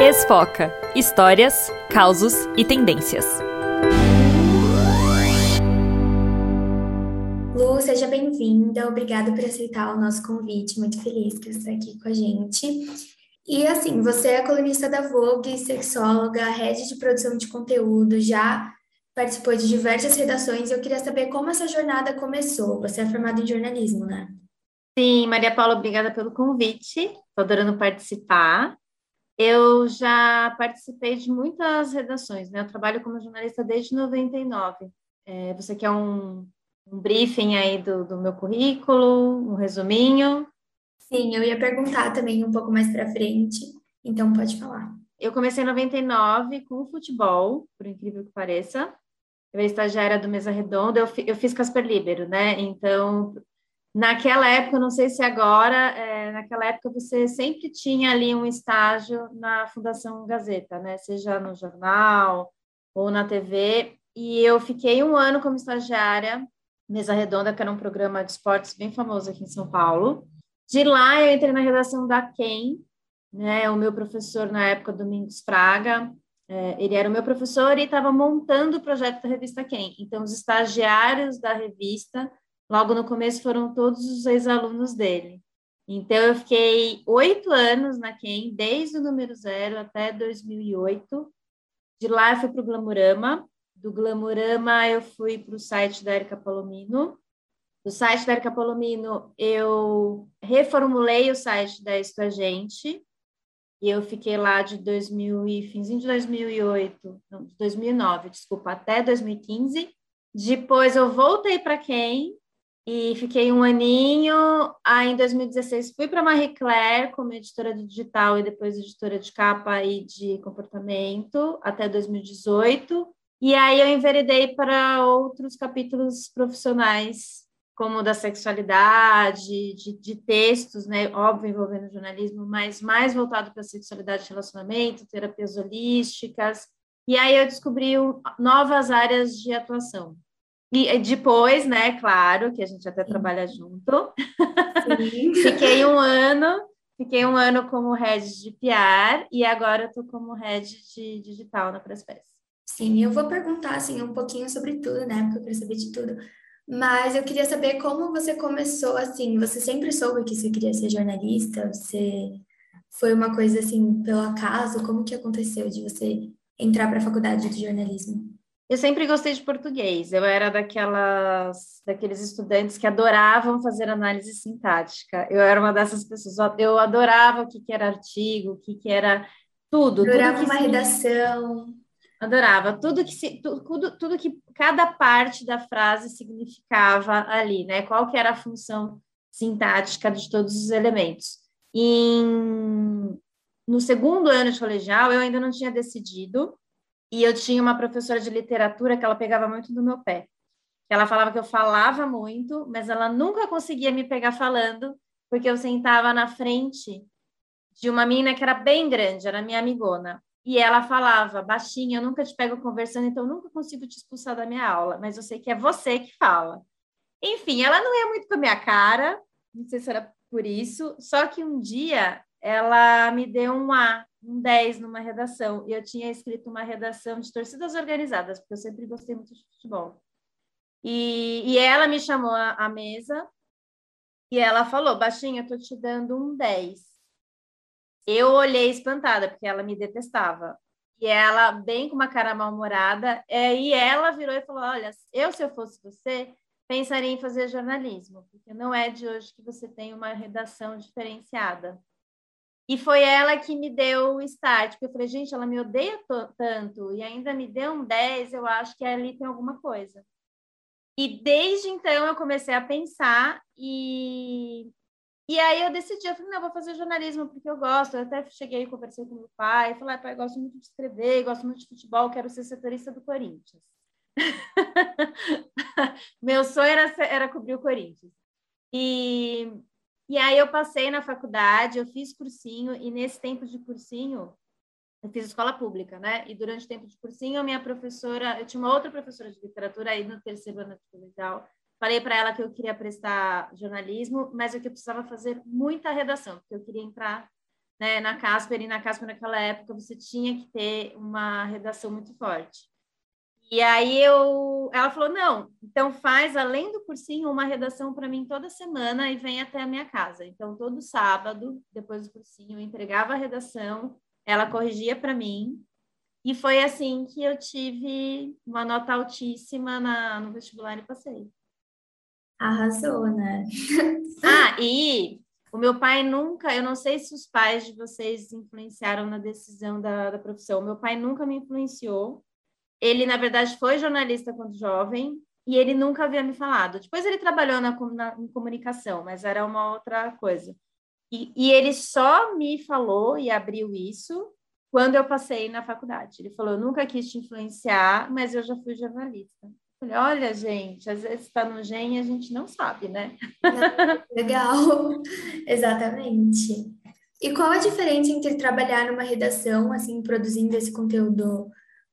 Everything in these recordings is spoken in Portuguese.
Esfoca. Histórias, causos e tendências. Lu, seja bem-vinda. Obrigada por aceitar o nosso convite. Muito feliz que você está aqui com a gente. E assim, você é colunista da Vogue, sexóloga, rede de produção de conteúdo, já participou de diversas redações e eu queria saber como essa jornada começou. Você é formada em jornalismo, né? Sim, Maria Paula, obrigada pelo convite. Estou adorando participar. Eu já participei de muitas redações, né? Eu trabalho como jornalista desde 99. É, você quer um, um briefing aí do, do meu currículo, um resuminho? Sim, eu ia perguntar também um pouco mais para frente, então pode falar. Eu comecei em 99 com futebol, por incrível que pareça. Eu era estagiária do Mesa Redonda, eu, eu fiz Casper Libero, né? Então, naquela época, não sei se agora, é, naquela época você sempre tinha ali um estágio na Fundação Gazeta, né? Seja no jornal ou na TV. E eu fiquei um ano como estagiária, Mesa Redonda, que era um programa de esportes bem famoso aqui em São Paulo. De lá, eu entrei na redação da Quem, né? O meu professor na época, Domingos Fraga, é, ele era o meu professor e estava montando o projeto da revista Quem. Então, os estagiários da revista, logo no começo, foram todos os ex-alunos dele. Então, eu fiquei oito anos na Quem, desde o número zero até 2008. De lá, eu fui para o Glamurama. Do Glamurama, eu fui para o site da Erika Palomino. Do site da Erika Palomino, eu reformulei o site da Isto a Gente, e eu fiquei lá de 2000 e finzinho de 2008, não, de 2009, desculpa, até 2015. Depois eu voltei para quem e fiquei um aninho. Aí em 2016 fui para Marie Claire como editora de digital e depois editora de capa e de comportamento até 2018. E aí eu enveredei para outros capítulos profissionais como da sexualidade, de, de, textos, né, óbvio, envolvendo jornalismo, mas mais voltado para sexualidade e relacionamento, terapias holísticas, e aí eu descobri novas áreas de atuação. E depois, né, claro, que a gente até Sim. trabalha junto, fiquei um ano, fiquei um ano como head de PR, e agora estou como head de digital na Presspress. Sim, eu vou perguntar, assim, um pouquinho sobre tudo, né, porque eu quero saber de tudo, mas eu queria saber como você começou assim. Você sempre soube que você queria ser jornalista? Você foi uma coisa assim pelo acaso? Como que aconteceu de você entrar para a faculdade de jornalismo? Eu sempre gostei de português. Eu era daquelas daqueles estudantes que adoravam fazer análise sintática. Eu era uma dessas pessoas. Eu adorava o que, que era artigo, o que, que era tudo. Adorava tudo uma redação. Adorava tudo que se, tudo, tudo que cada parte da frase significava ali, né? Qual que era a função sintática de todos os elementos. Em, no segundo ano de colegial, eu ainda não tinha decidido, e eu tinha uma professora de literatura que ela pegava muito no meu pé. Ela falava que eu falava muito, mas ela nunca conseguia me pegar falando, porque eu sentava na frente de uma menina que era bem grande, era minha amigona. E ela falava, baixinha, eu nunca te pego conversando, então nunca consigo te expulsar da minha aula, mas eu sei que é você que fala. Enfim, ela não ia muito com a minha cara, não sei se era por isso, só que um dia ela me deu um A, um 10 numa redação, e eu tinha escrito uma redação de torcidas organizadas, porque eu sempre gostei muito de futebol. E, e ela me chamou à mesa e ela falou, baixinha, eu tô te dando um 10. Eu olhei espantada, porque ela me detestava. E ela, bem com uma cara mal-humorada, é, e ela virou e falou: Olha, eu, se eu fosse você, pensaria em fazer jornalismo, porque não é de hoje que você tem uma redação diferenciada. E foi ela que me deu o start, porque eu falei, gente, ela me odeia tanto e ainda me deu um 10, eu acho que ali tem alguma coisa. E desde então eu comecei a pensar e e aí eu decidi, eu falei, não, eu vou fazer jornalismo porque eu gosto. Eu até cheguei e conversei com meu pai, falei, ah, pai, gosto muito de escrever, gosto muito de futebol, quero ser setorista do Corinthians. meu sonho era, era cobrir o Corinthians. E, e aí eu passei na faculdade, eu fiz cursinho, e nesse tempo de cursinho, eu fiz escola pública, né? E durante o tempo de cursinho, a minha professora, eu tinha uma outra professora de literatura aí no terceiro ano colegial, Falei para ela que eu queria prestar jornalismo, mas que eu precisava fazer muita redação, porque eu queria entrar né, na Casper, e na Casper naquela época você tinha que ter uma redação muito forte. E aí eu, ela falou, não, então faz, além do cursinho, uma redação para mim toda semana e vem até a minha casa. Então, todo sábado, depois do cursinho, eu entregava a redação, ela corrigia para mim, e foi assim que eu tive uma nota altíssima na, no vestibular e passei. Arrasou, né? ah, e o meu pai nunca, eu não sei se os pais de vocês influenciaram na decisão da, da profissão, meu pai nunca me influenciou. Ele, na verdade, foi jornalista quando jovem e ele nunca havia me falado. Depois ele trabalhou na, na em comunicação, mas era uma outra coisa. E, e ele só me falou e abriu isso quando eu passei na faculdade. Ele falou: Eu nunca quis te influenciar, mas eu já fui jornalista. Falei, olha, gente, às vezes está no gen e a gente não sabe, né? Legal, exatamente. E qual a diferença entre trabalhar numa redação, assim, produzindo esse conteúdo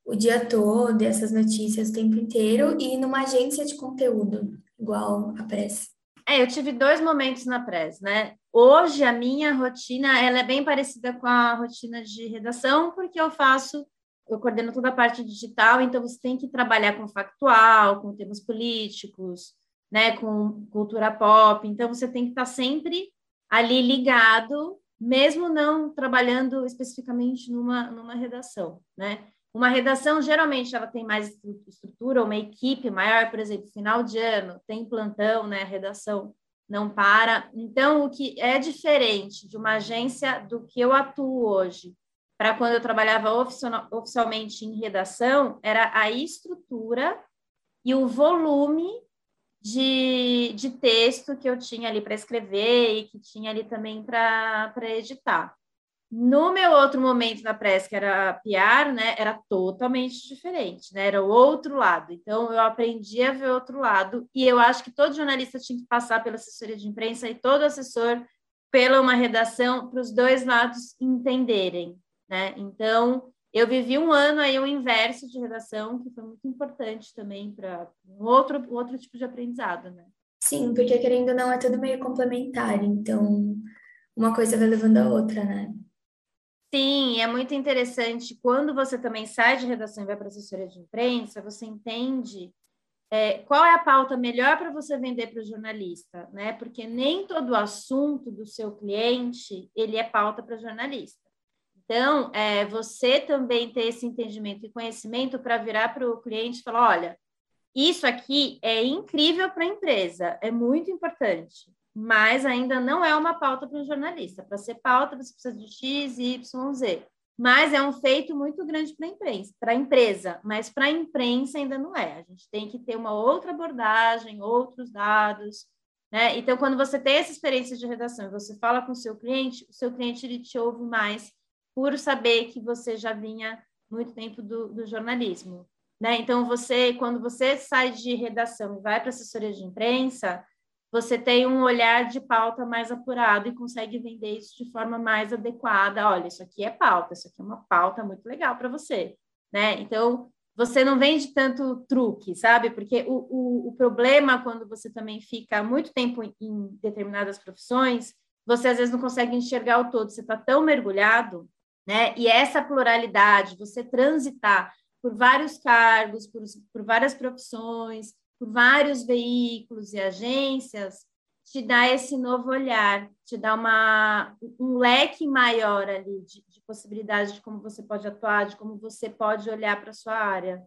o dia todo, essas notícias o tempo inteiro, e numa agência de conteúdo, igual a Press? É, eu tive dois momentos na Press, né? Hoje a minha rotina ela é bem parecida com a rotina de redação, porque eu faço eu coordeno toda a parte digital, então você tem que trabalhar com factual, com temas políticos, né, com cultura pop, então você tem que estar sempre ali ligado, mesmo não trabalhando especificamente numa, numa redação, né? Uma redação, geralmente, ela tem mais estrutura, uma equipe maior, por exemplo, final de ano, tem plantão, né? A redação não para. Então, o que é diferente de uma agência do que eu atuo hoje, para quando eu trabalhava oficialmente em redação, era a estrutura e o volume de, de texto que eu tinha ali para escrever e que tinha ali também para editar. No meu outro momento na press, que era PR, né, era totalmente diferente, né, era o outro lado. Então, eu aprendi a ver o outro lado, e eu acho que todo jornalista tinha que passar pela assessoria de imprensa e todo assessor pela uma redação para os dois lados entenderem né? Então, eu vivi um ano aí o inverso de redação, que foi muito importante também para um outro, outro tipo de aprendizado, né? Sim, porque querendo ou não é tudo meio complementar, então uma coisa vai levando a outra, né? Sim, é muito interessante. Quando você também sai de redação e vai para assessoria de imprensa, você entende é, qual é a pauta melhor para você vender para o jornalista, né? Porque nem todo assunto do seu cliente ele é pauta para jornalista. Então, é, você também ter esse entendimento e conhecimento para virar para o cliente e falar: olha, isso aqui é incrível para a empresa, é muito importante, mas ainda não é uma pauta para o jornalista. Para ser pauta, você precisa de X, Y, Z. Mas é um feito muito grande para a imprensa, para a empresa, mas para a imprensa ainda não é. A gente tem que ter uma outra abordagem, outros dados. Né? Então, quando você tem essa experiência de redação e você fala com o seu cliente, o seu cliente ele te ouve mais por saber que você já vinha muito tempo do, do jornalismo. Né? Então, você, quando você sai de redação e vai para assessoria de imprensa, você tem um olhar de pauta mais apurado e consegue vender isso de forma mais adequada. Olha, isso aqui é pauta, isso aqui é uma pauta muito legal para você. Né? Então, você não vende tanto truque, sabe? Porque o, o, o problema quando você também fica muito tempo em determinadas profissões, você às vezes não consegue enxergar o todo, você está tão mergulhado né? E essa pluralidade, você transitar por vários cargos, por, por várias profissões, vários veículos e agências, te dá esse novo olhar, te dá uma, um leque maior ali de, de possibilidades de como você pode atuar, de como você pode olhar para a sua área.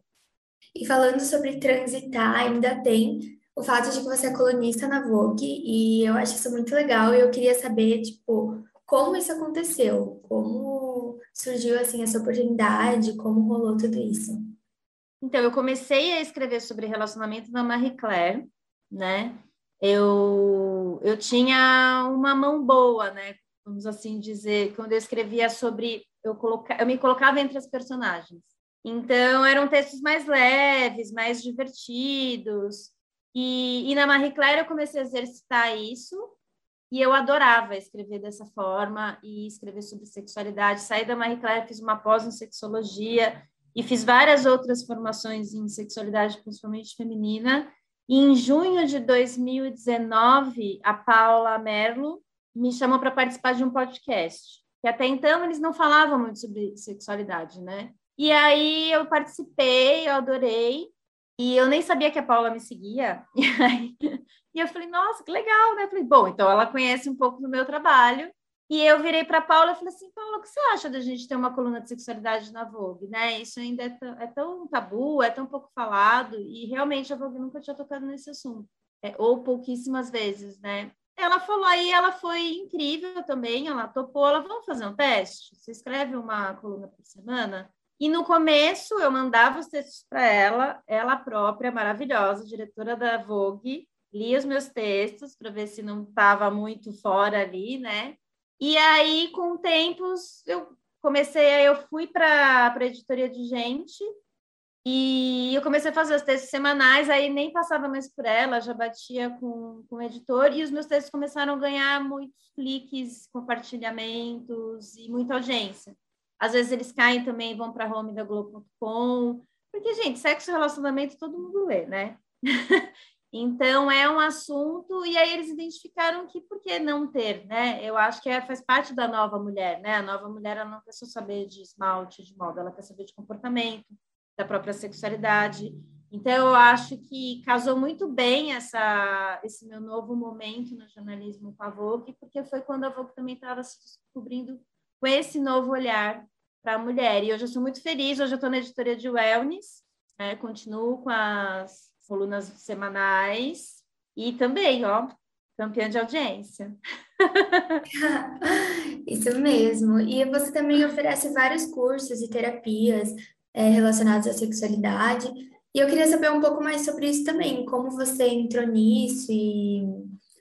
E falando sobre transitar, ainda tem o fato de que você é colunista na Vogue, e eu acho isso muito legal, e eu queria saber, tipo, como isso aconteceu, como surgiu assim essa oportunidade? Como rolou tudo isso? Então, eu comecei a escrever sobre relacionamento na Marie Claire, né? Eu, eu tinha uma mão boa, né? Vamos assim dizer, quando eu escrevia sobre. Eu, coloca, eu me colocava entre as personagens. Então, eram textos mais leves, mais divertidos. E, e na Marie Claire eu comecei a exercitar isso e eu adorava escrever dessa forma e escrever sobre sexualidade. Saí da Marie Claire, fiz uma pós em sexologia e fiz várias outras formações em sexualidade, principalmente feminina. E em junho de 2019, a Paula Merlo me chamou para participar de um podcast. que até então eles não falavam muito sobre sexualidade, né? E aí eu participei, eu adorei, e eu nem sabia que a Paula me seguia. E, aí, e eu falei, nossa, que legal, né? Eu falei, bom, então ela conhece um pouco do meu trabalho. E eu virei para Paula e falei assim, Paula, o que você acha da gente ter uma coluna de sexualidade na Vogue, né? Isso ainda é tão, é tão tabu, é tão pouco falado, e realmente a Vogue nunca tinha tocado nesse assunto, é, ou pouquíssimas vezes, né? Ela falou aí, ela foi incrível também, ela topou, ela, vamos fazer um teste? Você escreve uma coluna por semana? E no começo eu mandava os textos para ela, ela própria, maravilhosa, diretora da Vogue, lia os meus textos para ver se não estava muito fora ali, né? E aí, com o tempo, eu comecei, eu fui para a editoria de gente e eu comecei a fazer os textos semanais, aí nem passava mais por ela, já batia com, com o editor, e os meus textos começaram a ganhar muitos cliques, compartilhamentos e muita audiência. Às vezes eles caem também, vão para home da Globo.com, porque, gente, sexo e relacionamento todo mundo lê, né? então é um assunto, e aí eles identificaram que por que não ter, né? Eu acho que é, faz parte da nova mulher, né? A nova mulher ela não quer só saber de esmalte, de moda, ela quer saber de comportamento, da própria sexualidade. Então, eu acho que casou muito bem essa, esse meu novo momento no jornalismo com a Vogue, porque foi quando a Vogue também estava se descobrindo com esse novo olhar para a mulher. E hoje eu sou muito feliz, hoje eu estou na editoria de Wellness, né? continuo com as colunas semanais e também, ó, campeã de audiência. Isso mesmo. E você também oferece vários cursos e terapias é, relacionados à sexualidade. E eu queria saber um pouco mais sobre isso também, como você entrou nisso e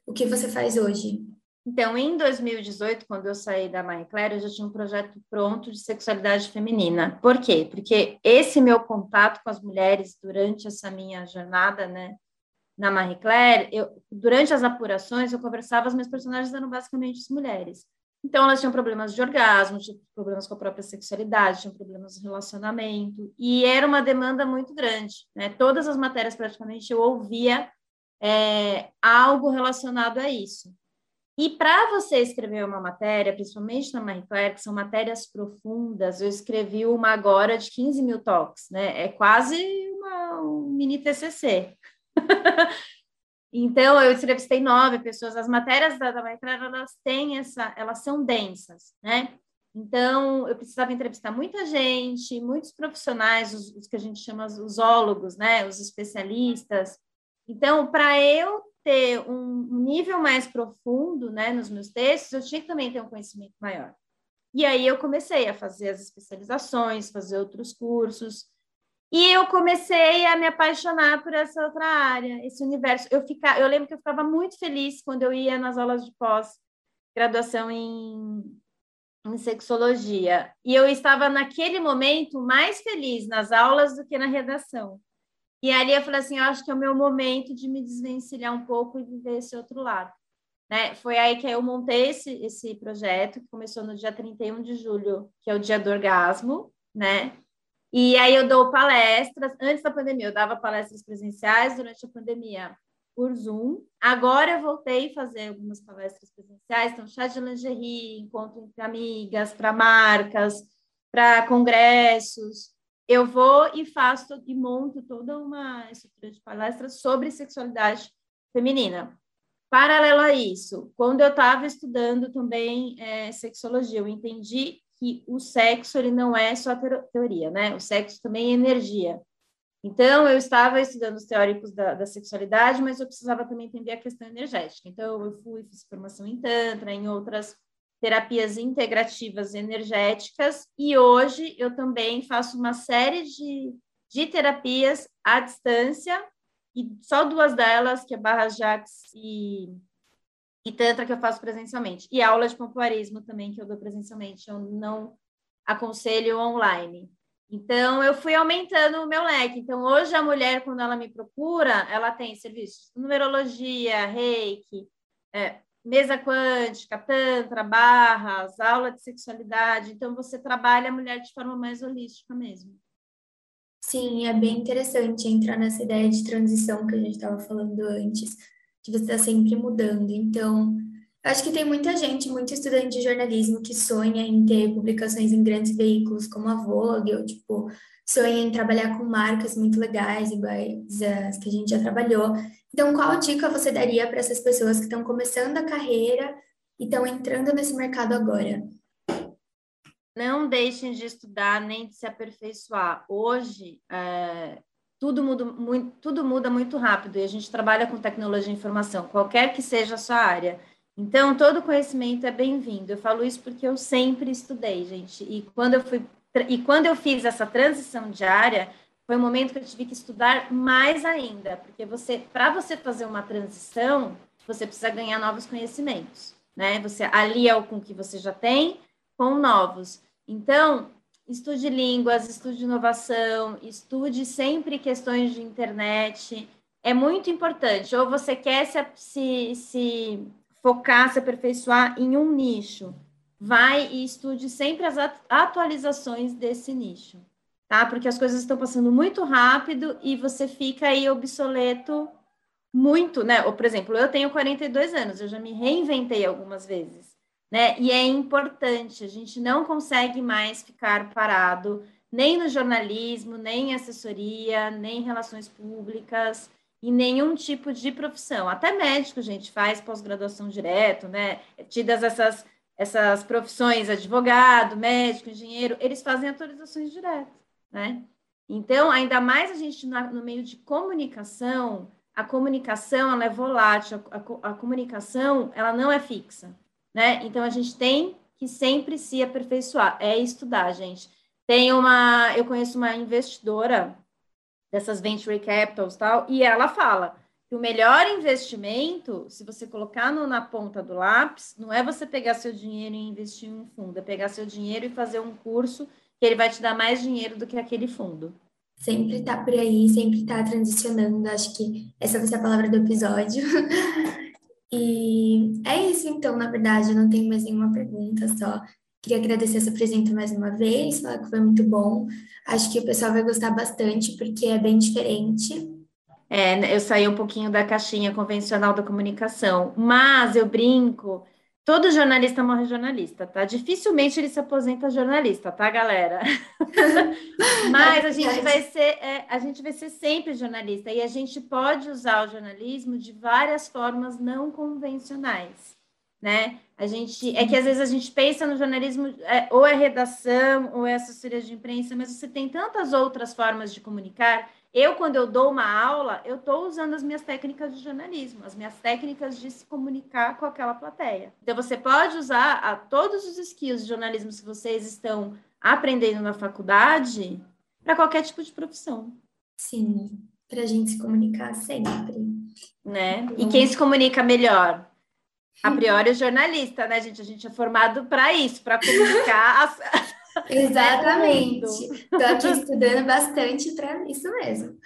o que você faz hoje. Então, em 2018, quando eu saí da Marie Claire, eu já tinha um projeto pronto de sexualidade feminina. Por quê? Porque esse meu contato com as mulheres durante essa minha jornada, né, na Marie Claire, eu, durante as apurações, eu conversava, as minhas personagens eram basicamente as mulheres. Então, elas tinham problemas de orgasmo, tinham problemas com a própria sexualidade, tinham problemas de relacionamento, e era uma demanda muito grande. Né? Todas as matérias, praticamente, eu ouvia é, algo relacionado a isso. E para você escrever uma matéria, principalmente na Marie Claire, que são matérias profundas, eu escrevi uma agora de 15 mil toques, né? É quase uma, um mini TCC. então, eu entrevistei nove pessoas. As matérias da, da Marie Claire, elas têm essa, elas são densas, né? Então, eu precisava entrevistar muita gente, muitos profissionais, os, os que a gente chama os zoólogos, né? Os especialistas. Então, para eu ter um nível mais profundo né, nos meus textos, eu tinha que também ter um conhecimento maior. E aí eu comecei a fazer as especializações, fazer outros cursos, e eu comecei a me apaixonar por essa outra área, esse universo. Eu, fica, eu lembro que eu ficava muito feliz quando eu ia nas aulas de pós-graduação em, em sexologia. E eu estava, naquele momento, mais feliz nas aulas do que na redação. E ali eu falei assim, eu acho que é o meu momento de me desvencilhar um pouco e viver esse outro lado. Né? Foi aí que eu montei esse, esse projeto, que começou no dia 31 de julho, que é o dia do orgasmo, né? E aí eu dou palestras, antes da pandemia, eu dava palestras presenciais durante a pandemia por Zoom. Agora eu voltei a fazer algumas palestras presenciais, então chá de lingerie, encontro entre amigas, para marcas, para congressos eu vou e faço e monto toda uma estrutura de palestras sobre sexualidade feminina. Paralelo a isso, quando eu estava estudando também é, sexologia, eu entendi que o sexo ele não é só teoria, né? O sexo também é energia. Então, eu estava estudando os teóricos da, da, sexualidade, mas eu precisava também entender a questão energética. Então, eu fui, fiz formação em Tantra, em outras terapias integrativas energéticas, e hoje eu também faço uma série de, de terapias à distância, e só duas delas, que é Barra Jax e, e Tantra, que eu faço presencialmente. E aula de pompoarismo também, que eu dou presencialmente, eu não aconselho online. Então, eu fui aumentando o meu leque. Então, hoje a mulher, quando ela me procura, ela tem serviços de numerologia, reiki, é, mesa quântica, tantra, barras, aula de sexualidade. Então, você trabalha a mulher de forma mais holística mesmo. Sim, é bem interessante entrar nessa ideia de transição que a gente estava falando antes, de você estar tá sempre mudando. Então, acho que tem muita gente, muito estudante de jornalismo que sonha em ter publicações em grandes veículos como a Vogue, ou tipo, sonha em trabalhar com marcas muito legais, iguais as que a gente já trabalhou. Então, qual dica você daria para essas pessoas que estão começando a carreira e estão entrando nesse mercado agora? Não deixem de estudar nem de se aperfeiçoar. Hoje, é, tudo, muda muito, tudo muda muito rápido e a gente trabalha com tecnologia de informação, qualquer que seja a sua área. Então, todo conhecimento é bem-vindo. Eu falo isso porque eu sempre estudei, gente. E quando eu fui e quando eu fiz essa transição diária, foi um momento que eu tive que estudar mais ainda, porque você, para você fazer uma transição, você precisa ganhar novos conhecimentos, né? Você alia o com que você já tem com novos. Então, estude línguas, estude inovação, estude sempre questões de internet. É muito importante. Ou você quer se, se, se focar, se aperfeiçoar em um nicho vai e estude sempre as atualizações desse nicho, tá? Porque as coisas estão passando muito rápido e você fica aí obsoleto muito, né? Ou, por exemplo, eu tenho 42 anos, eu já me reinventei algumas vezes, né? E é importante, a gente não consegue mais ficar parado, nem no jornalismo, nem em assessoria, nem em relações públicas, em nenhum tipo de profissão. Até médico, gente, faz pós-graduação direto, né? Tidas essas essas profissões, advogado, médico, engenheiro, eles fazem atualizações direto, né? Então, ainda mais a gente no meio de comunicação, a comunicação ela é volátil, a, a, a comunicação ela não é fixa, né? Então a gente tem que sempre se aperfeiçoar, é estudar, gente. Tem uma, eu conheço uma investidora dessas venture capitals tal, e ela fala: que o melhor investimento, se você colocar no, na ponta do lápis, não é você pegar seu dinheiro e investir em um fundo, é pegar seu dinheiro e fazer um curso que ele vai te dar mais dinheiro do que aquele fundo. Sempre tá por aí, sempre tá transicionando. Acho que essa vai ser a palavra do episódio. e é isso, então, na verdade, eu não tenho mais nenhuma pergunta, só queria agradecer essa presença mais uma vez, falar que foi muito bom. Acho que o pessoal vai gostar bastante, porque é bem diferente é, eu saí um pouquinho da caixinha convencional da comunicação, mas eu brinco, todo jornalista morre jornalista, tá? Dificilmente ele se aposenta jornalista, tá, galera? mas a gente vai ser, é, a gente vai ser sempre jornalista e a gente pode usar o jornalismo de várias formas não convencionais, né? A gente é que às vezes a gente pensa no jornalismo é, ou é redação ou é assessoria de imprensa, mas você tem tantas outras formas de comunicar eu, quando eu dou uma aula, eu estou usando as minhas técnicas de jornalismo, as minhas técnicas de se comunicar com aquela plateia. Então, você pode usar a, todos os skills de jornalismo que vocês estão aprendendo na faculdade para qualquer tipo de profissão. Sim, para a gente se comunicar sempre. Né? E quem se comunica melhor? A priori, o jornalista, né, gente? A gente é formado para isso, para comunicar as, Exatamente. Estou aqui estudando bastante para isso mesmo.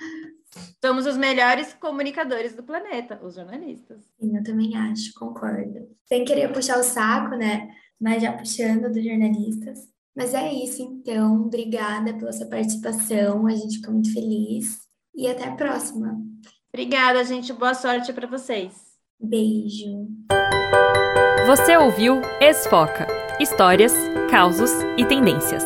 Somos os melhores comunicadores do planeta, os jornalistas. Sim, eu também acho, concordo. Sem querer puxar o saco, né? Mas já puxando dos jornalistas. Mas é isso, então. Obrigada pela sua participação. A gente ficou muito feliz. E até a próxima. Obrigada, gente. Boa sorte para vocês. Beijo. Você ouviu Esfoca Histórias, Causos e Tendências.